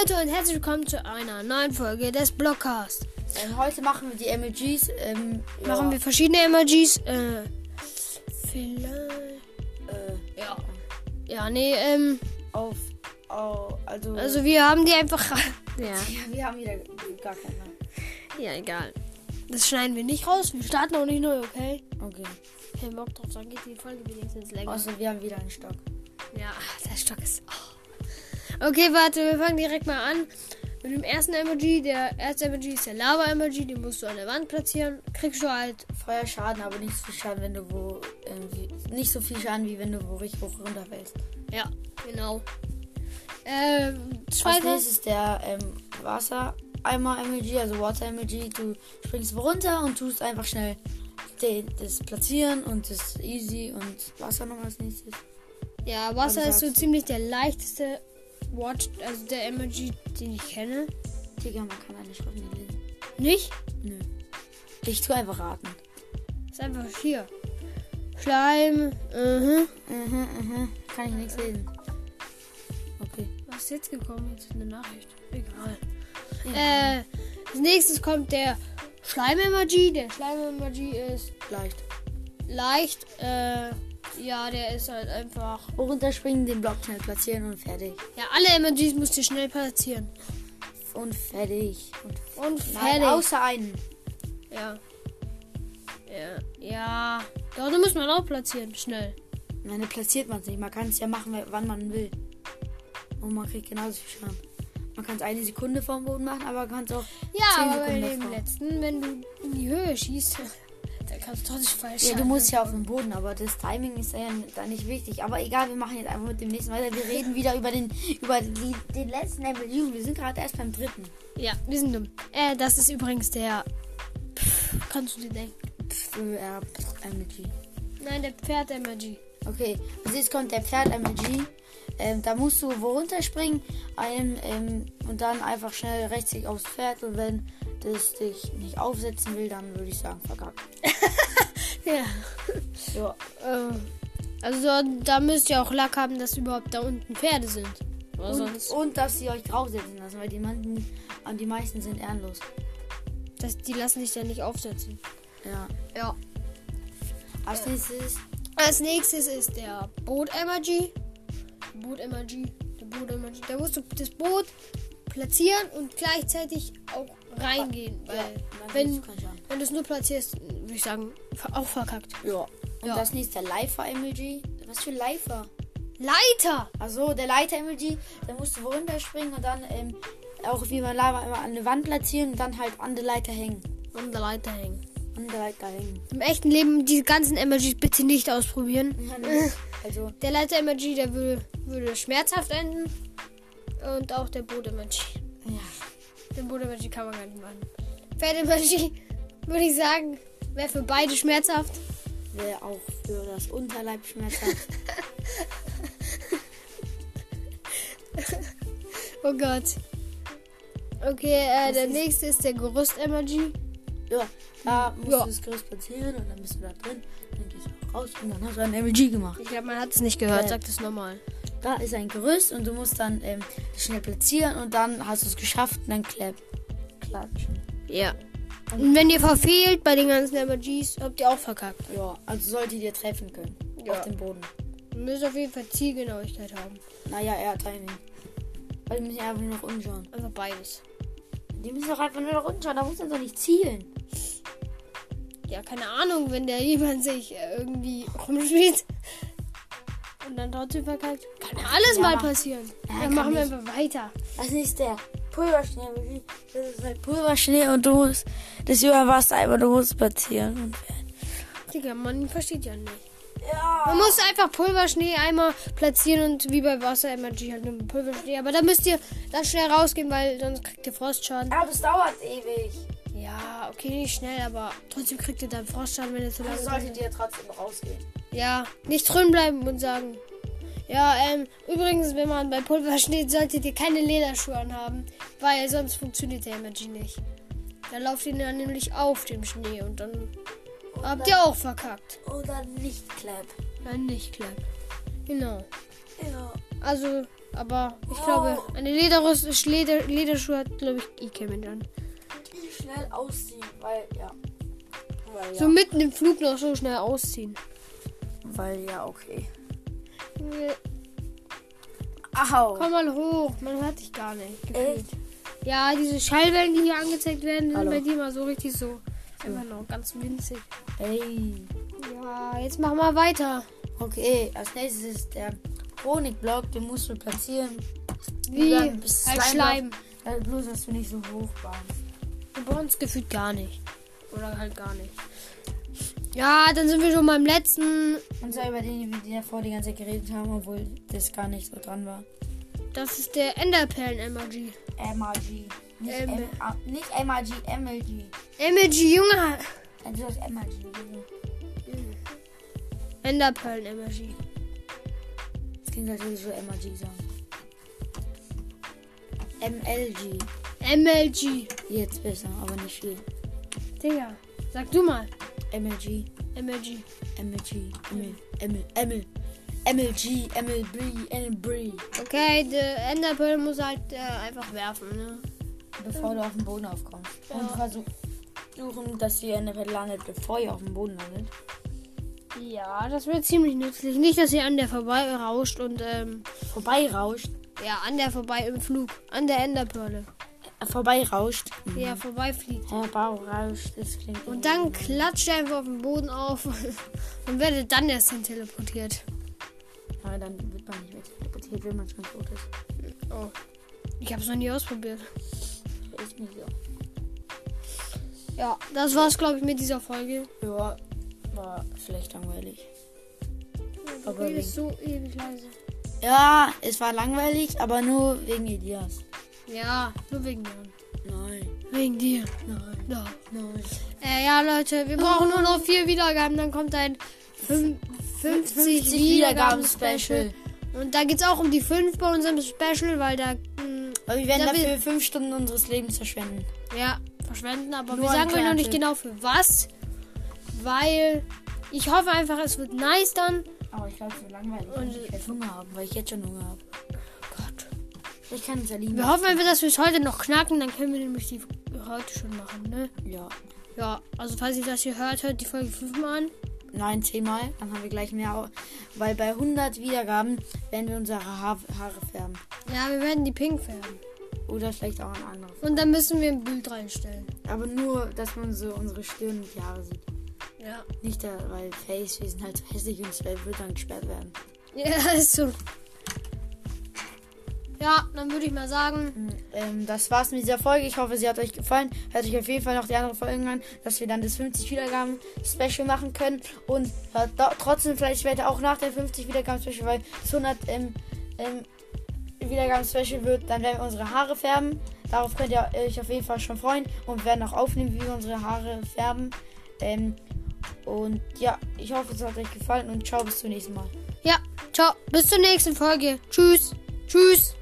Leute und herzlich willkommen zu einer neuen Folge des Blockcast. Ähm, heute machen wir die Emojis. Ähm, ja, Machen wir verschiedene Emojis. Äh, vielleicht. äh, Ja. Ja, nee, ähm, auf, au- also, also wir haben die einfach. ja. ja, wir haben wieder gar keine. Ja, egal. Das schneiden wir nicht raus. Wir starten auch nicht neu, okay? Okay. Hey, Bock drauf, dann geht die Folge wenigstens länger. Außer wir haben wieder einen Stock. Ja, der Stock ist. Oh. Okay, warte, wir fangen direkt mal an. Mit dem ersten Emoji. Der erste Emoji ist der Lava-Emoji. Den musst du an der Wand platzieren. Kriegst du halt. Feuerschaden, aber nicht so viel Schaden, wenn du wo. nicht so viel Schaden, wie wenn du wo richtig hoch runterfällst. Ja, genau. Ähm, Als zweiter. nächstes der ähm, Wasser-Eimer-Emoji, also Water-Emoji. Du springst runter und tust einfach schnell den, das platzieren und das easy und Wasser noch als nächstes. Ja, Wasser Was ist so ziemlich der leichteste Watch, also der Emoji, den ich kenne. Digga, man kann eine Schrift nicht lesen. Nicht? Nö. Ich tu einfach raten. Ist einfach hier. Schleim. Mhm. Mhm, mhm. Kann ich nichts lesen. Okay. Was ist jetzt gekommen? Jetzt ist eine Nachricht. Egal. Äh, als nächstes kommt der Schleim-Emoji. Der Schleim-Emoji ist Leicht. leicht. Äh, ja, der ist halt einfach. Runterspringen, den Block schnell platzieren und fertig. Ja, alle Emojis musst du schnell platzieren. Und fertig. Und Und Nein, fertig. außer einen. Ja. Ja. Ja. Doch, da muss man auch platzieren. Schnell. Nein, dann platziert man es nicht. Man kann es ja machen, wann man will. Und man kriegt genauso viel Schaden. Man kann es eine Sekunde vom Boden machen, aber man kann es auch Ja, 10 aber bei dem letzten, wenn du in die Höhe schießt, da kannst du trotzdem falsch Ja, du musst ja auf dem Boden, aber das Timing ist ja da nicht wichtig. Aber egal, wir machen jetzt einfach mit dem nächsten weiter. Wir reden wieder über den über die, den letzten MLU. Wir sind gerade erst beim dritten. Ja, wir sind dumm. Äh, das ist übrigens der. Pff, kannst du dir denken? Pff, äh, pff, MLG. Nein, der Pferd-Emoji. Okay, also jetzt kommt der Pferd MLG. Ähm, da musst du wo runterspringen ein, ähm, und dann einfach schnell rechtsklick aufs Pferd und wenn das dich nicht aufsetzen will, dann würde ich sagen, verkackt. Ja. Ja. Äh, also da müsst ihr auch Lack haben, dass überhaupt da unten Pferde sind. Und, sonst. und dass sie euch draufsetzen lassen, weil die, manchen, die meisten sind ehrenlos. Das, die lassen sich ja nicht aufsetzen. Ja. Ja. Als nächstes Als nächstes ist der Boot-Emoji. Boot-Emoji. Der Boot-Emoji. Da musst du das Boot platzieren und gleichzeitig auch reingehen. Weil, Ja, wenn, wenn du es nur platzierst, würde ich sagen, auch verkackt. Ja. Und Ja. das nächste Leifer-Emoji. Was für Leifer? Leiter! Also der Leiter-Emoji, da musst du wo runterspringen und dann ähm, auch wie beim Lava immer an der Wand platzieren und dann halt an der Leiter hängen. An der Leiter hängen. An der Leiter hängen. Im echten Leben diese ganzen Emojis bitte nicht ausprobieren. Also, Der Leiter-Emoji, der würde, würde schmerzhaft enden. Und auch der Boot-Emoji. ja. Den Boot-Emoji kann man gar nicht machen. Pferd-Emoji, würde ich sagen, wäre für beide schmerzhaft. Wäre auch für das Unterleib schmerzhaft. Oh Gott. Okay, äh, der nächste ist der Gerüst-Emoji. ja, da musst Ja. du das Gerüst platzieren und dann bist du da drin. Dann gehst du auch raus und dann hast du ein MLG gemacht. Ich glaube, man hat es nicht gehört. Sag das nochmal. Da ist ein Gerüst und du musst dann ähm, schnell platzieren und dann hast du es geschafft und dann klapp, klatschen. Ja. Und wenn ihr verfehlt bei den ganzen Emojis, habt ihr auch verkackt. Ja, also solltet ihr treffen können. Ja. Auf dem Boden. Ihr müsst auf jeden Fall Zielgenauigkeit haben. Naja, eher Timing. Weil die müssen einfach nur noch umschauen. Einfach beides. Die müssen doch einfach nur noch umschauen, da muss man doch nicht zielen. Ja, keine Ahnung, wenn der jemand sich äh, irgendwie rumspielt und dann trotzdem verkackt. Kann alles Ja, mal passieren. Ja, dann machen wir nicht. einfach weiter. Das ist der Pulverschnee. Das ist halt Pulverschnee und du musst das über Wasser, aber du musst spazieren. Und Digga, man versteht ja nicht. ja. Man muss einfach Pulverschnee einmal platzieren und wie bei Wasser-Emoji halt nur mit Pulverschnee. Aber da müsst ihr dann schnell rausgehen, weil sonst kriegt ihr Frostschaden. Aber das dauert ewig. Ja, okay, nicht schnell, aber trotzdem kriegt ihr dann Frostschaden, wenn ihr zu lange Also drin solltet ihr trotzdem rausgehen. Ja, nicht drin bleiben und sagen. Ja, ähm, übrigens, wenn man bei Pulver steht, solltet ihr keine Lederschuhe anhaben, weil sonst funktioniert der Emoji nicht. Da lauft ihr dann nämlich auf dem Schnee und dann habt ihr auch verkackt. Oder nicht Clap. Dann nicht klapp. Genau. Ja. Also, aber ich Oh. glaube, eine Lederrüst, Leder, Lederschuhe hat, glaube ich, Ike-Mensch an. Die schnell ausziehen, weil ja. Weil ja. So mitten im Flug noch so schnell ausziehen. weil ja, okay. Junge, Au. Komm mal hoch, man hört dich gar nicht. gefühlt. Ja, diese Schallwellen, die hier angezeigt werden, sind Hallo. bei dir mal so richtig so. Immer noch ganz winzig. Ey. Ja, jetzt mach mal weiter. Okay, als nächstes ist der Chronikblock, den musst du platzieren. Wie? Halt Slime Schleim. Äh, bloß, dass du nicht so hoch warst. Bei uns gefühlt gar nicht. Oder halt gar nicht. Ja, dann sind wir schon beim letzten. Und zwar über den, wir davor die ganze Zeit geredet haben, obwohl das gar nicht so dran war. Das ist der Enderperlen-Emoji. MRG. Nicht, Ähm. M ah, nicht MRG, MLG. Emoji, Junge. Äh, Du sagst MRG. Enderperlen-Emoji. Das klingt, als würde ich so MRG sagen. MLG. MLG. Jetzt besser, aber nicht viel. Digga, sag du mal. MLG. MLG. MLG. ML. ML. ML. MLG. MLB. MLB. Okay, der Enderpearl muss halt äh, einfach werfen, ne? Bevor du auf den Boden aufkommst. Ja. Und versuchen, dass die Enderpelle landet, bevor ihr auf dem Boden landet. Ja, das wird ziemlich nützlich. Nicht, dass ihr an der vorbei rauscht und, ähm, Vorbeirauscht. ja, an der vorbei im Flug. An der Enderperle. Vorbeirauscht. Ja, vorbeifliegt. Herbeirauscht. Das klingt. Und dann klatscht ihr einfach auf den Boden auf und werdet dann erst hin teleportiert. Aber dann wird man nicht mehr teleportiert, wenn man schon tot ist. Oh. Ich hab's noch nie ausprobiert. Ist nicht so. Ja, das war's, glaube ich, mit dieser Folge. Ja, war vielleicht langweilig. Du Aber redest so ewig leise. Ja, es war langweilig, aber nur wegen Elias. Ja, nur wegen dir. Nein, Wegen dir. nein, Ja. nein. Äh, ja, Leute, wir brauchen nur noch vier Wiedergaben, dann kommt ein fün- 50, Wiedergaben-Special. Und da geht's auch um die 5 bei unserem Special, weil da, mh, Aber wir werden Da dafür fünf Stunden unseres Lebens verschwenden. ja, verschwenden. Aber Nur wir sagen euch noch nicht genau für was. Weil ich hoffe einfach, es wird nice dann. Aber ich glaube, es wird langweilig. Und ich werde Hunger haben, weil ich jetzt schon Hunger habe. Ich kann es erlieben. Wir hoffen einfach, dass wir es heute noch knacken, dann können wir nämlich die heute schon machen, ne? Ja. Ja, also falls ihr das hier hört, hört die Folge 5 mal an. Nein, zehnmal. Dann haben wir gleich mehr. Weil bei 100 Wiedergaben werden wir unsere Haar Haare färben. Ja, wir werden die pink färben. Oder vielleicht auch ein anderes. Und dann müssen wir ein Bild reinstellen. Aber nur, dass man so unsere Stirn und die Haare sieht. Ja. Nicht da, weil Face, wir sind halt so hässlich und es wird dann gesperrt werden. Ja, ist so. Ja, dann würde ich mal sagen, Ähm, das war's mit dieser Folge. Ich hoffe, sie hat euch gefallen. Hört euch auf jeden Fall noch die anderen Folgen an, dass wir dann das 50 Wiedergaben Special machen können. Und hört trotzdem vielleicht später auch nach der 50 Wiedergaben Special, weil es 100 ähm, ähm, Wiedergaben Special wird, dann werden wir unsere Haare färben. Darauf könnt ihr euch auf jeden Fall schon freuen. Und wir werden auch aufnehmen, wie wir unsere Haare färben. Ähm, und ja, ich hoffe, es hat euch gefallen und ciao, bis zum nächsten Mal. ja, ciao, bis zur nächsten Folge. Tschüss, tschüss.